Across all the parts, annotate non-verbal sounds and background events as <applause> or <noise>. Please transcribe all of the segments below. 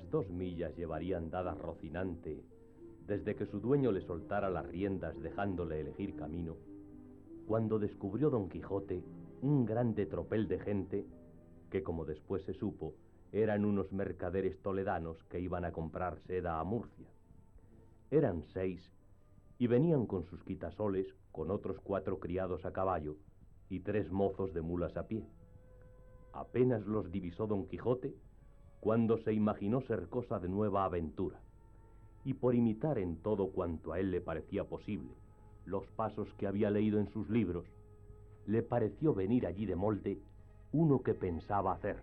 Dos millas llevarían dadas Rocinante desde que su dueño le soltara las riendas dejándole elegir camino, cuando descubrió Don Quijote un grande tropel de gente que, como después se supo, eran unos mercaderes toledanos que iban a comprar seda a Murcia. Eran seis y venían con sus quitasoles, con otros cuatro criados a caballo y tres mozos de mulas a pie. Apenas los divisó Don Quijote cuando se imaginó ser cosa de nueva aventura, y por imitar en todo cuanto a él le parecía posible los pasos que había leído en sus libros, le pareció venir allí de molde uno que pensaba hacer,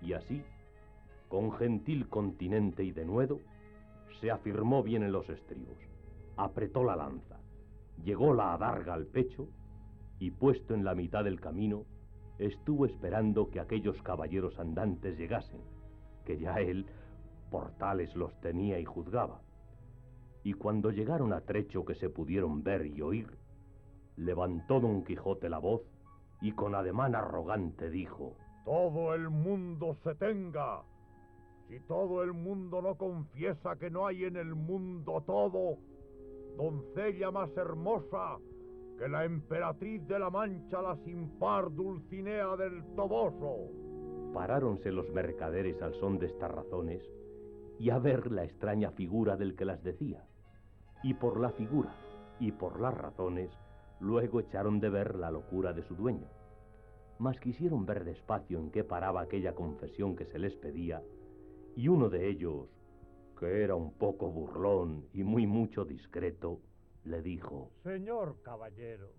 y así, con gentil continente y denuedo, se afirmó bien en los estribos, apretó la lanza, llegó la adarga al pecho y puesto en la mitad del camino, estuvo esperando que aquellos caballeros andantes llegasen, que ya él por tales los tenía y juzgaba. Y cuando llegaron a trecho que se pudieron ver y oír, levantó don Quijote la voz y con ademán arrogante dijo, Todo el mundo se tenga. Si todo el mundo no confiesa que no hay en el mundo todo, doncella más hermosa que la emperatriz de la Mancha, la sin par Dulcinea del Toboso. Paráronse los mercaderes al son de estas razones y a ver la extraña figura del que las decía. Y por la figura y por las razones, luego echaron de ver la locura de su dueño. Mas quisieron ver despacio en qué paraba aquella confesión que se les pedía, y uno de ellos, que era un poco burlón y muy mucho discreto, le dijo, Señor caballero,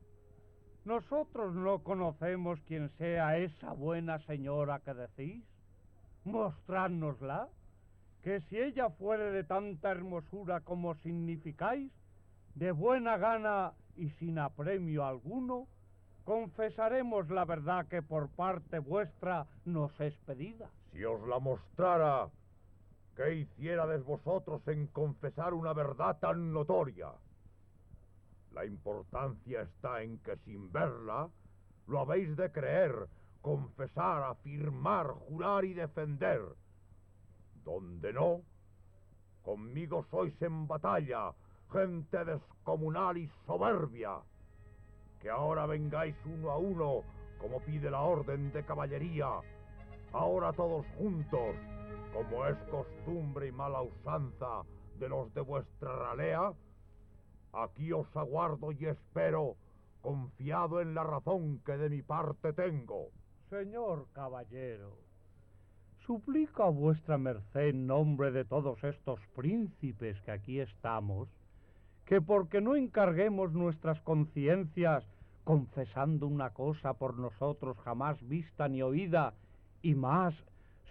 nosotros no conocemos quién sea esa buena señora que decís. Mostrárnosla, que si ella fuere de tanta hermosura como significáis, de buena gana y sin apremio alguno, confesaremos la verdad que por parte vuestra nos es pedida. Si os la mostrara, ¿qué hiciérades vosotros en confesar una verdad tan notoria? La importancia está en que sin verla, lo habéis de creer, confesar, afirmar, jurar y defender. Donde no, conmigo sois en batalla, gente descomunal y soberbia. Que ahora vengáis uno a uno, como pide la orden de caballería, ahora todos juntos, como es costumbre y mala usanza de los de vuestra ralea, aquí os aguardo y espero, confiado en la razón que de mi parte tengo. Señor caballero, suplico a vuestra merced en nombre de todos estos príncipes que aquí estamos, que porque no encarguemos nuestras conciencias confesando una cosa por nosotros jamás vista ni oída, y más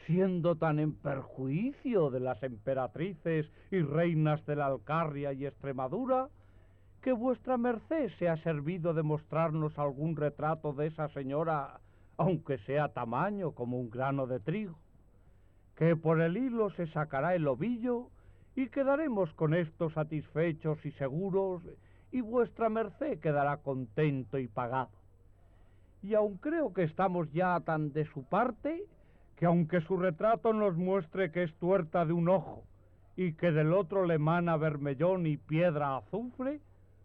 siendo tan en perjuicio de las emperatrices y reinas de la Alcarria y Extremadura, que vuestra merced se ha servido de mostrarnos algún retrato de esa señora, aunque sea tamaño como un grano de trigo, que por el hilo se sacará el ovillo y quedaremos con esto satisfechos y seguros, y vuestra merced quedará contento y pagado. Y aun creo que estamos ya tan de su parte, que aunque su retrato nos muestre que es tuerta de un ojo, y que del otro le mana vermellón y piedra azufre,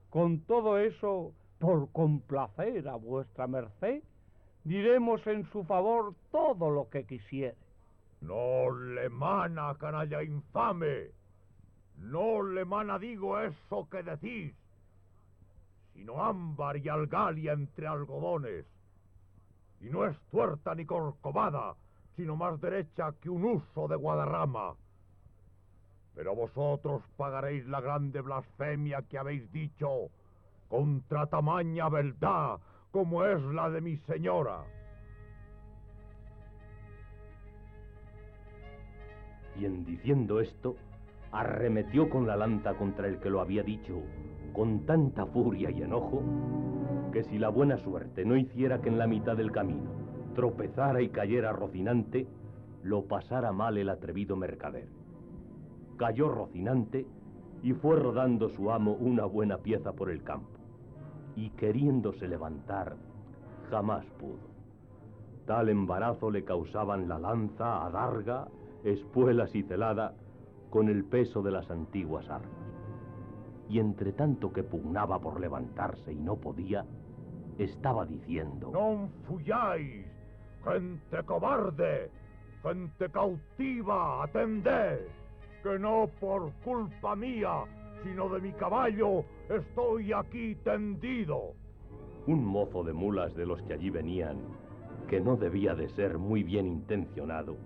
con todo eso, por complacer a vuestra merced, diremos en su favor todo lo que quisiere. No le mana, canalla infame. No le mana, digo, eso que decís, sino ámbar y algalia entre algodones. Y no es tuerta ni corcovada, sino más derecha que un uso de Guadarrama. Pero vosotros pagaréis la grande blasfemia que habéis dicho contra tamaña verdad como es la de mi señora. y en diciendo esto, arremetió con la lanza contra el que lo había dicho, con tanta furia y enojo, que si la buena suerte no hiciera que en la mitad del camino tropezara y cayera Rocinante, lo pasara mal el atrevido mercader. Cayó Rocinante y fue rodando su amo una buena pieza por el campo, y queriéndose levantar, jamás pudo. Tal embarazo le causaban la lanza, adarga espuelas y celada, con el peso de las antiguas armas. Y entre tanto que pugnaba por levantarse y no podía, estaba diciendo... ¡No fuyáis! ¡Gente cobarde! ¡Gente cautiva! ¡Atended! Que no por culpa mía, sino de mi caballo, estoy aquí tendido. Un mozo de mulas de los que allí venían, que no debía de ser muy bien intencionado,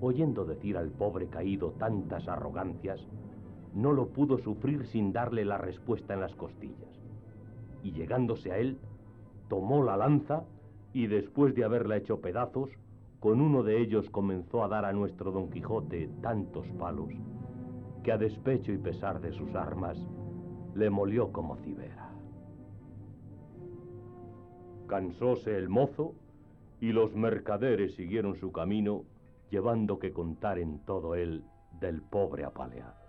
oyendo decir al pobre caído tantas arrogancias, no lo pudo sufrir sin darle la respuesta en las costillas. Y llegándose a él, tomó la lanza y después de haberla hecho pedazos, con uno de ellos comenzó a dar a nuestro Don Quijote tantos palos, que a despecho y pesar de sus armas, le molió como cibera. Cansóse el mozo y los mercaderes siguieron su camino, llevando que contar en todo él del pobre apaleado.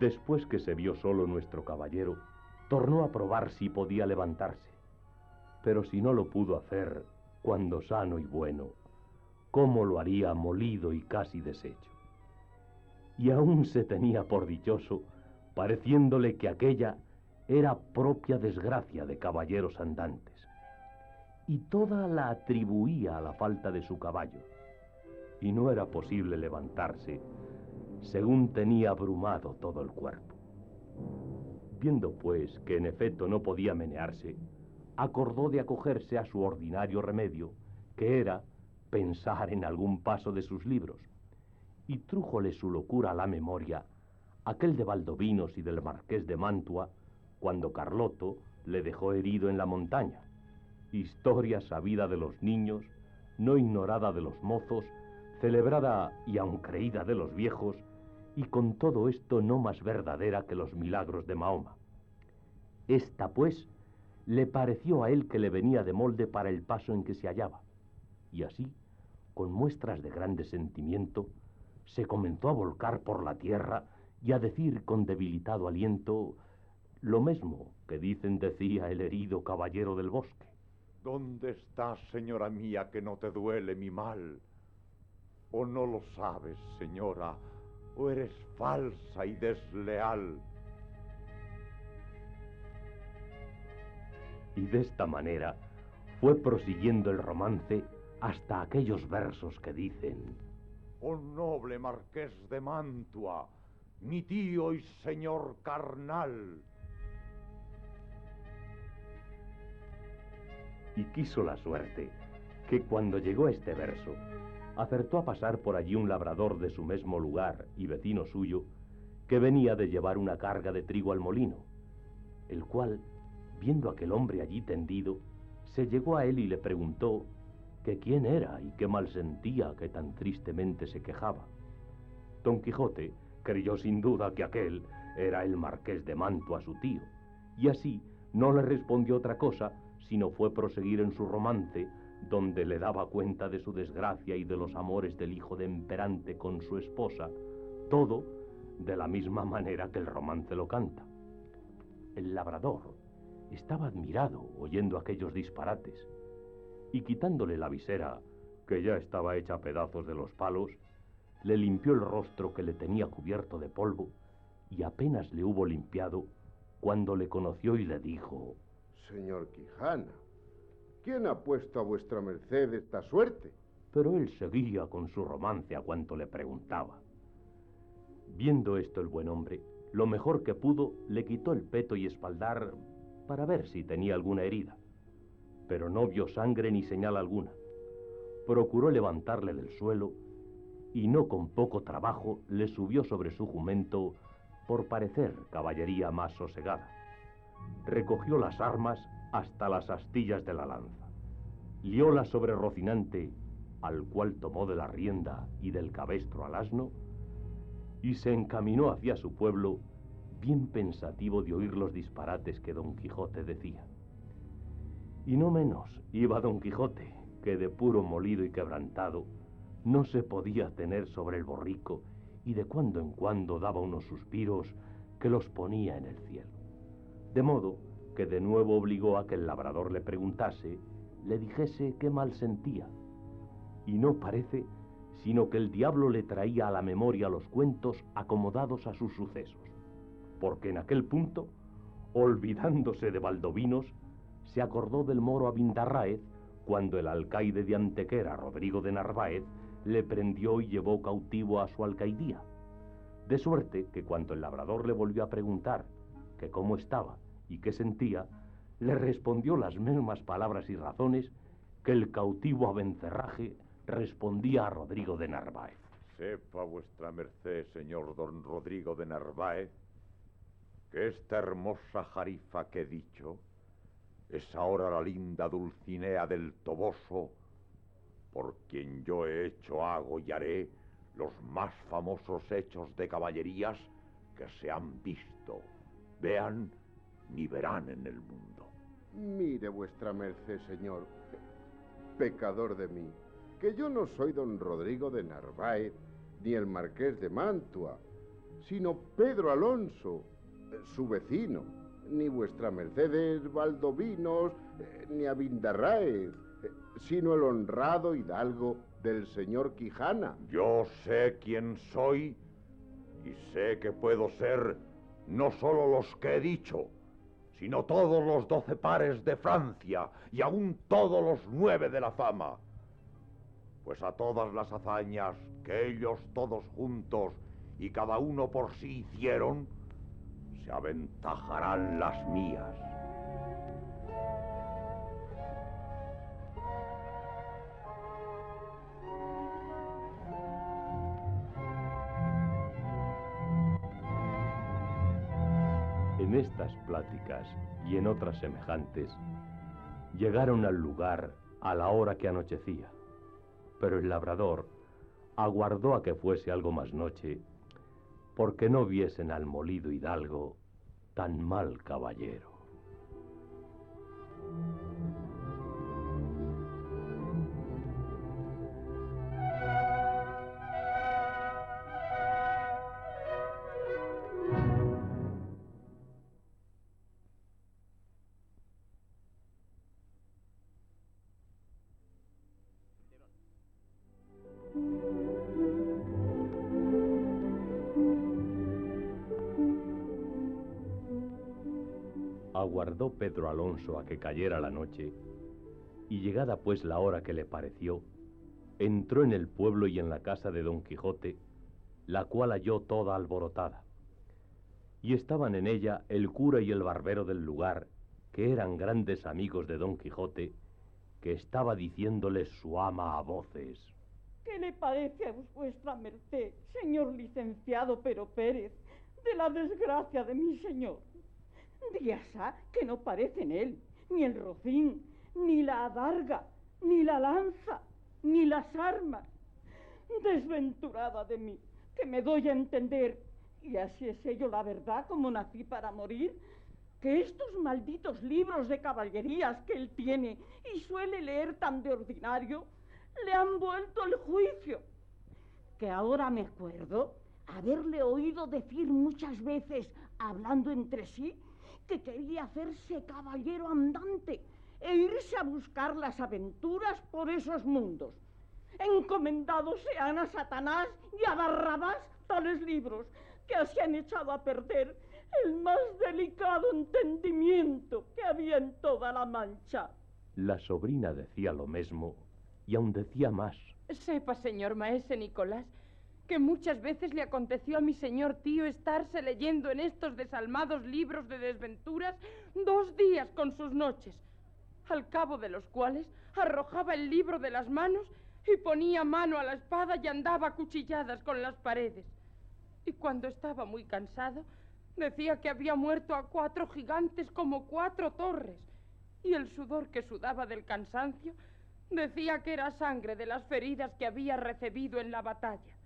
Después que se vio solo nuestro caballero, tornó a probar si podía levantarse. Pero si no lo pudo hacer, cuando sano y bueno, ¿cómo lo haría molido y casi deshecho? Y aún se tenía por dichoso, pareciéndole que aquella era propia desgracia de caballeros andantes. Y toda la atribuía a la falta de su caballo. Y no era posible levantarse según tenía abrumado todo el cuerpo. Viendo pues que en efecto no podía menearse, acordó de acogerse a su ordinario remedio, que era pensar en algún paso de sus libros, y trújole su locura a la memoria aquel de Valdovinos y del marqués de Mantua, cuando Carloto le dejó herido en la montaña, historia sabida de los niños, no ignorada de los mozos, celebrada y aun creída de los viejos, y con todo esto no más verdadera que los milagros de Mahoma. Esta, pues, le pareció a él que le venía de molde para el paso en que se hallaba, y así, con muestras de grande sentimiento, se comenzó a volcar por la tierra y a decir con debilitado aliento lo mismo que dicen decía el herido caballero del bosque. ¿Dónde estás, señora mía, que no te duele mi mal? ¿O no lo sabes, señora? O eres falsa y desleal. Y de esta manera fue prosiguiendo el romance hasta aquellos versos que dicen, Oh noble marqués de Mantua, mi tío y señor carnal. Y quiso la suerte que cuando llegó este verso, acertó a pasar por allí un labrador de su mismo lugar y vecino suyo, que venía de llevar una carga de trigo al molino, el cual, viendo aquel hombre allí tendido, se llegó a él y le preguntó que quién era y qué mal sentía que tan tristemente se quejaba. Don Quijote creyó sin duda que aquel era el marqués de Mantua su tío, y así no le respondió otra cosa, sino fue proseguir en su romance donde le daba cuenta de su desgracia y de los amores del hijo de Emperante con su esposa, todo de la misma manera que el romance lo canta. El labrador estaba admirado oyendo aquellos disparates, y quitándole la visera, que ya estaba hecha a pedazos de los palos, le limpió el rostro que le tenía cubierto de polvo, y apenas le hubo limpiado cuando le conoció y le dijo, Señor Quijana, ¿Quién ha puesto a vuestra merced esta suerte? Pero él seguía con su romance a cuanto le preguntaba. Viendo esto el buen hombre, lo mejor que pudo, le quitó el peto y espaldar para ver si tenía alguna herida. Pero no vio sangre ni señal alguna. Procuró levantarle del suelo y no con poco trabajo le subió sobre su jumento por parecer caballería más sosegada. Recogió las armas hasta las astillas de la lanza. Lióla sobre Rocinante, al cual tomó de la rienda y del cabestro al asno, y se encaminó hacia su pueblo, bien pensativo de oír los disparates que don Quijote decía. Y no menos iba don Quijote, que de puro molido y quebrantado, no se podía tener sobre el borrico y de cuando en cuando daba unos suspiros que los ponía en el cielo. De modo que de nuevo obligó a que el labrador le preguntase, le dijese qué mal sentía. Y no parece sino que el diablo le traía a la memoria los cuentos acomodados a sus sucesos, porque en aquel punto, olvidándose de Valdovinos, se acordó del moro Abindarráez cuando el alcaide de Antequera, Rodrigo de Narváez, le prendió y llevó cautivo a su alcaidía. De suerte que cuando el labrador le volvió a preguntar que cómo estaba y qué sentía, le respondió las mismas palabras y razones que el cautivo Abencerraje respondía a Rodrigo de Narváez. Sepa vuestra merced, señor don Rodrigo de Narváez, que esta hermosa jarifa que he dicho es ahora la linda Dulcinea del Toboso, por quien yo he hecho, hago y haré los más famosos hechos de caballerías que se han visto, vean ni verán en el mundo. Mire vuestra merced, señor, pecador de mí, que yo no soy don Rodrigo de Narváez ni el marqués de Mantua, sino Pedro Alonso, su vecino, ni vuestra Mercedes Valdovinos, eh, ni Abindarráez, eh, sino el honrado hidalgo del señor Quijana. Yo sé quién soy y sé que puedo ser no solo los que he dicho, sino todos los doce pares de Francia y aún todos los nueve de la fama. Pues a todas las hazañas que ellos todos juntos y cada uno por sí hicieron, se aventajarán las mías. Estas pláticas y en otras semejantes, llegaron al lugar a la hora que anochecía, pero el labrador aguardó a que fuese algo más noche, porque no viesen al molido hidalgo tan mal caballero. Aguardó Pedro Alonso a que cayera la noche, y llegada pues la hora que le pareció, entró en el pueblo y en la casa de Don Quijote, la cual halló toda alborotada. Y estaban en ella el cura y el barbero del lugar, que eran grandes amigos de Don Quijote, que estaba diciéndole su ama a voces. ¿Qué le parece a vuestra merced, señor licenciado Pero Pérez, de la desgracia de mi señor? Díasa que no parece en él ni el rocín, ni la adarga, ni la lanza, ni las armas. Desventurada de mí, que me doy a entender, y así es ello la verdad como nací para morir, que estos malditos libros de caballerías que él tiene y suele leer tan de ordinario, le han vuelto el juicio. Que ahora me acuerdo haberle oído decir muchas veces, hablando entre sí, que quería hacerse caballero andante e irse a buscar las aventuras por esos mundos. Encomendados sean a Satanás y a Barrabás tales libros que así han echado a perder el más delicado entendimiento que había en toda la mancha. La sobrina decía lo mismo y aún decía más. Sepa, señor maese Nicolás, que muchas veces le aconteció a mi señor tío estarse leyendo en estos desalmados libros de desventuras dos días con sus noches, al cabo de los cuales arrojaba el libro de las manos y ponía mano a la espada y andaba cuchilladas con las paredes. Y cuando estaba muy cansado, decía que había muerto a cuatro gigantes como cuatro torres, y el sudor que sudaba del cansancio decía que era sangre de las feridas que había recibido en la batalla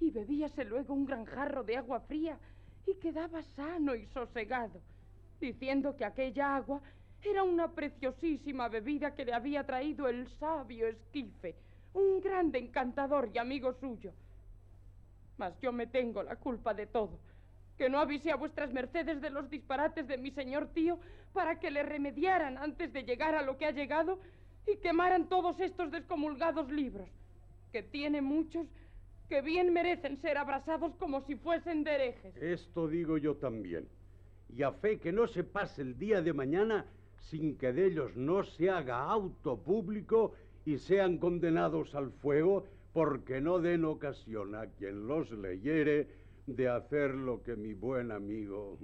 y bebíase luego un gran jarro de agua fría y quedaba sano y sosegado, diciendo que aquella agua era una preciosísima bebida que le había traído el sabio Esquife, un grande encantador y amigo suyo. Mas yo me tengo la culpa de todo, que no avise a vuestras mercedes de los disparates de mi señor tío para que le remediaran antes de llegar a lo que ha llegado y quemaran todos estos descomulgados libros, que tiene muchos que bien merecen ser abrasados como si fuesen de herejes. Esto digo yo también. Y a fe que no se pase el día de mañana sin que de ellos no se haga auto público y sean condenados al fuego porque no den ocasión a quien los leyere de hacer lo que mi buen amigo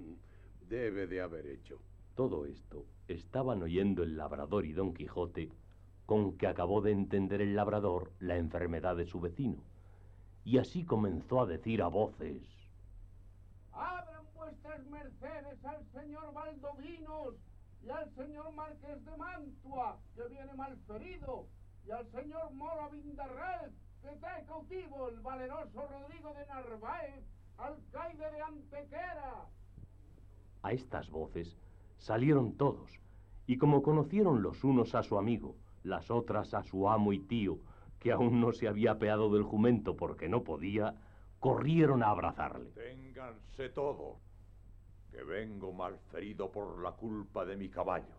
debe de haber hecho. Todo esto estaban oyendo el labrador y don Quijote, con que acabó de entender el labrador la enfermedad de su vecino, y así comenzó a decir a voces. Abran vuestras mercedes al señor Valdovinos y al señor Marqués de Mantua, que viene malferido, y al señor Moro Vindarred, que está cautivo, el valeroso Rodrigo de Narváez, alcaide de Antequera. A estas voces salieron todos, y como conocieron los unos a su amigo, las otras a su amo y tío, que aún no se había apeado del jumento porque no podía, corrieron a abrazarle. Ténganse todo, que vengo malferido por la culpa de mi caballo.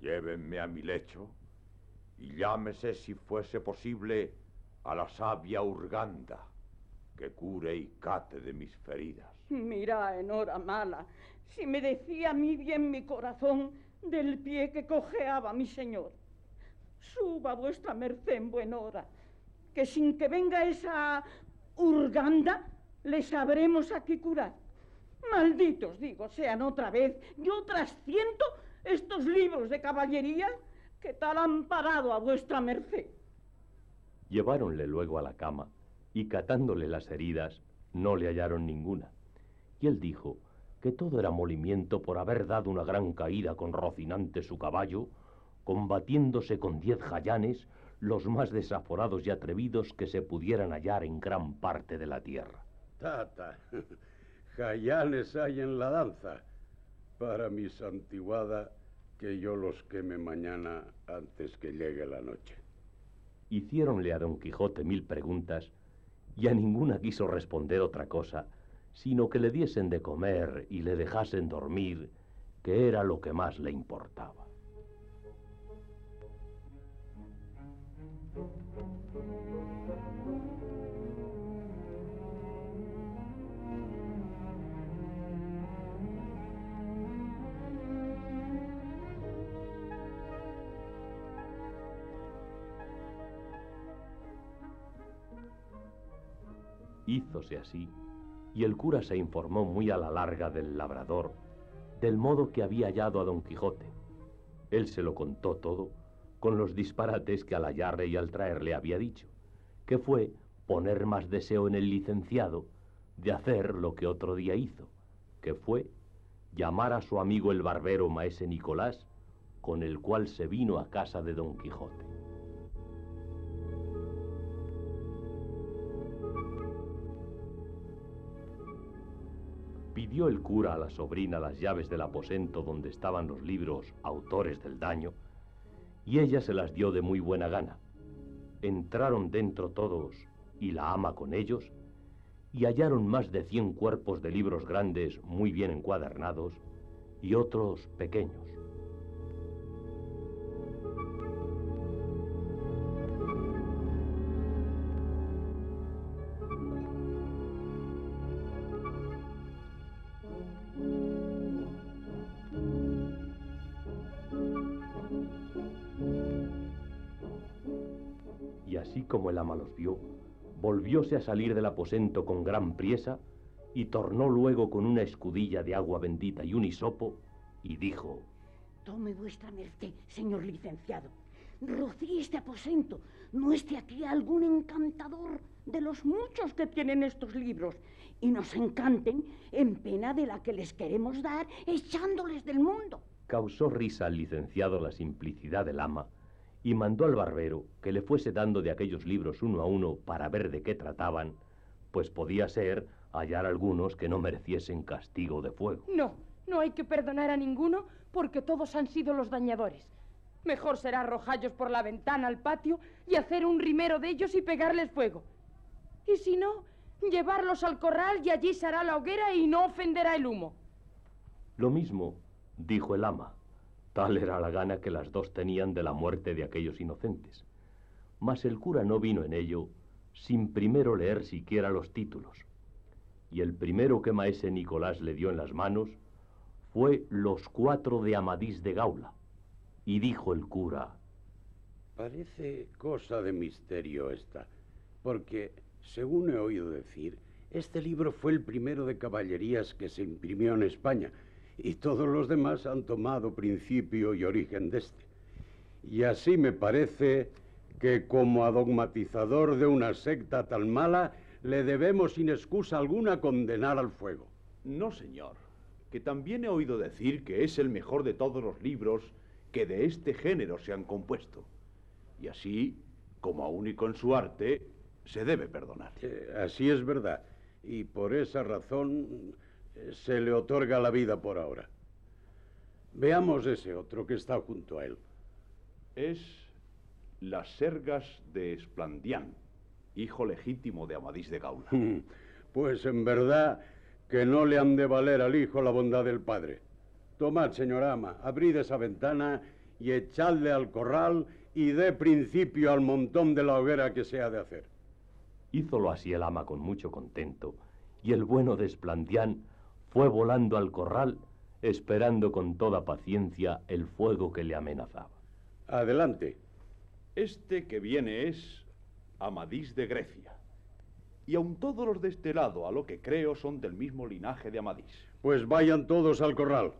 Llévenme a mi lecho y llámese si fuese posible a la sabia Urganda, que cure y cate de mis feridas. Mira, en hora mala, si me decía a mí bien mi corazón del pie que cojeaba mi señor. Suba vuestra merced en buena hora, que sin que venga esa Urganda, le sabremos aquí curar. Malditos, digo, sean otra vez y otras ciento estos libros de caballería que tal han parado a vuestra merced. Lleváronle luego a la cama y catándole las heridas no le hallaron ninguna. Y él dijo que todo era molimiento por haber dado una gran caída con Rocinante su caballo, combatiéndose con diez jayanes, los más desaforados y atrevidos que se pudieran hallar en gran parte de la tierra. Tata, <laughs> jayanes hay en la danza. Para mi santiguada, que yo los queme mañana antes que llegue la noche. Hiciéronle a don Quijote mil preguntas y a ninguna quiso responder otra cosa, sino que le diesen de comer y le dejasen dormir, que era lo que más le importaba. Hízose así, y el cura se informó muy a la larga del labrador, del modo que había hallado a don Quijote. Él se lo contó todo, con los disparates que al hallarle y al traerle había dicho, que fue poner más deseo en el licenciado de hacer lo que otro día hizo, que fue llamar a su amigo el barbero maese Nicolás, con el cual se vino a casa de don Quijote. Pidió el cura a la sobrina las llaves del aposento donde estaban los libros autores del daño, y ella se las dio de muy buena gana. Entraron dentro todos, y la ama con ellos, y hallaron más de cien cuerpos de libros grandes muy bien encuadernados, y otros pequeños. Como el ama los vio, volvióse a salir del aposento con gran priesa y tornó luego con una escudilla de agua bendita y un hisopo y dijo, Tome vuestra merced, señor licenciado. Rocíe este aposento. No esté aquí algún encantador de los muchos que tienen estos libros y nos encanten en pena de la que les queremos dar echándoles del mundo. Causó risa al licenciado la simplicidad del ama y mandó al barbero que le fuese dando de aquellos libros uno a uno para ver de qué trataban, pues podía ser hallar algunos que no mereciesen castigo de fuego. No, no hay que perdonar a ninguno porque todos han sido los dañadores. Mejor será arrojallos por la ventana al patio y hacer un rimero de ellos y pegarles fuego. Y si no, Llevarlos al corral y allí se hará la hoguera y no ofenderá el humo. Lo mismo dijo el ama. Tal era la gana que las dos tenían de la muerte de aquellos inocentes. Mas el cura no vino en ello sin primero leer siquiera los títulos. Y el primero que maese Nicolás le dio en las manos fue Los cuatro de Amadís de Gaula. Y dijo el cura, Parece cosa de misterio esta, porque, según he oído decir, este libro fue el primero de caballerías que se imprimió en España, y todos los demás han tomado principio y origen de este. Y así me parece que como adogmatizador de una secta tan mala, le debemos sin excusa alguna condenar al fuego. No, señor, que también he oído decir que es el mejor de todos los libros que de este género se han compuesto. Y así, como único en su arte, se debe perdonar. Eh, así es verdad. Y por esa razón se le otorga la vida por ahora. Veamos ese otro que está junto a él. Es Las Sergas de Esplandián, hijo legítimo de Amadís de Gaula. <laughs> Pues en verdad que no le han de valer al hijo la bondad del padre. Tomad, señor ama, abrid esa ventana y echadle al corral y dé principio al montón de la hoguera que se ha de hacer. Hízolo así el ama con mucho contento, y el bueno de Esplandián fue volando al corral, esperando con toda paciencia el fuego que le amenazaba. Adelante. Este que viene es Amadís de Grecia. Y aun todos los de este lado, a lo que creo, son del mismo linaje de Amadís. Pues vayan todos al corral,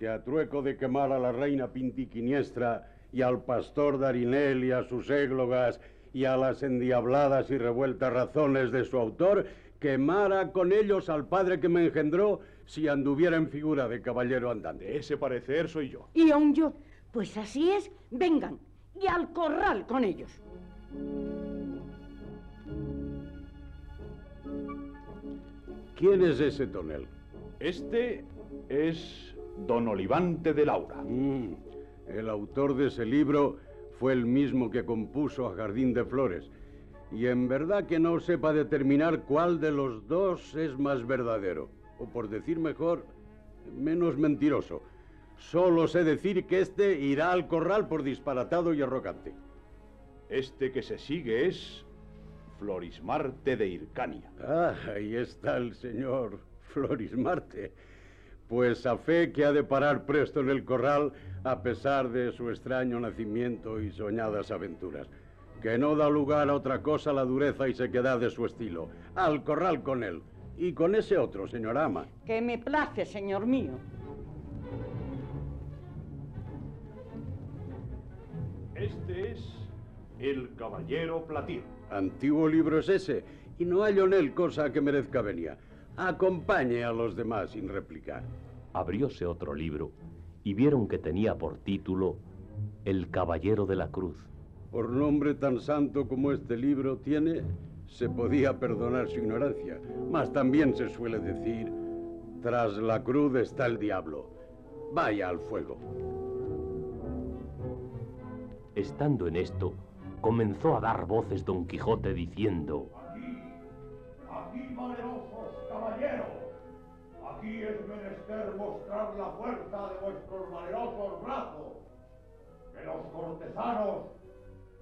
que a trueco de quemar a la reina Pintiquiniestra y al pastor Darinel y a sus églogas y a las endiabladas y revueltas razones de su autor, quemara con ellos al padre que me engendró si anduviera en figura de caballero andante. De ese parecer soy yo. Y aún yo. Pues así es, vengan. Y al corral con ellos. ¿Quién es ese tonel? Este es don Olivante de Laura. Mm, el autor de ese libro fue el mismo que compuso a Jardín de Flores. Y en verdad que no sepa determinar cuál de los dos es más verdadero. O por decir mejor, menos mentiroso. Solo sé decir que este irá al corral por disparatado y arrogante. Este que se sigue es Florismarte de Hircania. Ah, ahí está el señor Florismarte. Pues a fe que ha de parar presto en el corral a pesar de su extraño nacimiento y soñadas aventuras. Que no da lugar a otra cosa la dureza y sequedad de su estilo. Al corral con él. Y con ese otro, señor ama. Que me place, señor mío. Este es el Caballero Platir. Antiguo libro es ese, y no hallo en él cosa que merezca venia. Acompañe a los demás sin replicar. Abrióse otro libro y vieron que tenía por título El Caballero de la Cruz. Por nombre tan santo como este libro tiene, se podía perdonar su ignorancia, mas también se suele decir, tras la cruz está el diablo. Vaya al fuego. Estando en esto, comenzó a dar voces Don Quijote diciendo, Aquí, aquí, valerosos caballeros, aquí es menester mostrar la fuerza de vuestros valerosos brazos, que los cortesanos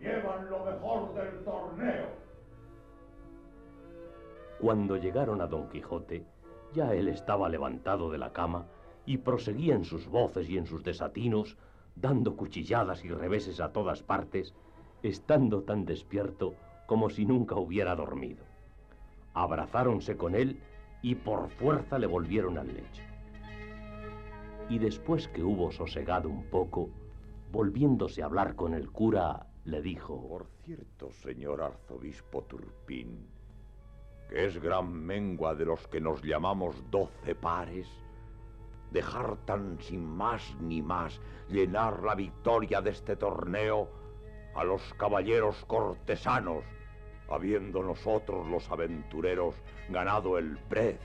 llevan lo mejor del torneo. Cuando llegaron a Don Quijote, ya él estaba levantado de la cama y proseguía en sus voces y en sus desatinos, dando cuchilladas y reveses a todas partes, estando tan despierto como si nunca hubiera dormido. Abrazáronse con él y por fuerza le volvieron al lecho. Y después que hubo sosegado un poco, volviéndose a hablar con el cura, le dijo, Por cierto, señor arzobispo Turpín, que es gran mengua de los que nos llamamos doce pares, dejar tan sin más ni más llenar la victoria de este torneo a los caballeros cortesanos, habiendo nosotros los aventureros ganado el prez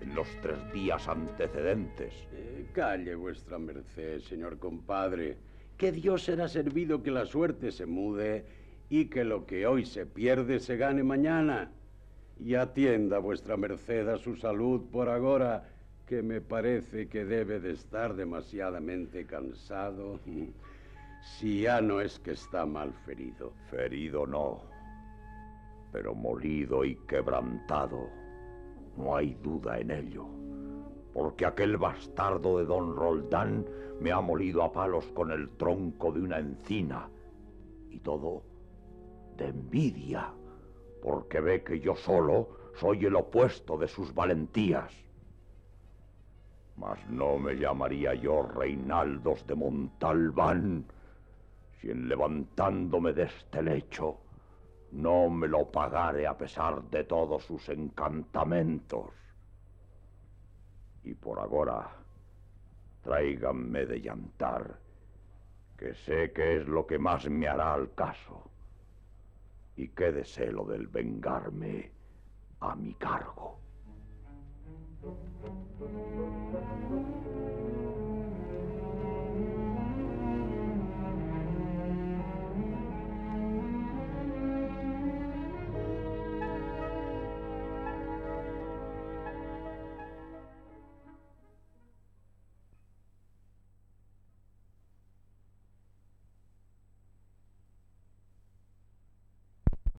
en los tres días antecedentes. Eh, calle vuestra merced, señor compadre, que Dios será servido que la suerte se mude y que lo que hoy se pierde se gane mañana. Y atienda vuestra merced a su salud por ahora, que me parece que debe de estar demasiadamente cansado. <laughs> Si ya no es que está mal ferido. Ferido no, pero molido y quebrantado. No hay duda en ello, porque aquel bastardo de don Roldán me ha molido a palos con el tronco de una encina, y todo de envidia, porque ve que yo solo soy el opuesto de sus valentías. Mas no me llamaría yo Reinaldos de Montalbán si en levantándome de este lecho no me lo pagare a pesar de todos sus encantamentos. Y por ahora, tráiganme de llantar, que sé que es lo que más me hará al caso. Y quédese lo del vengarme a mi cargo.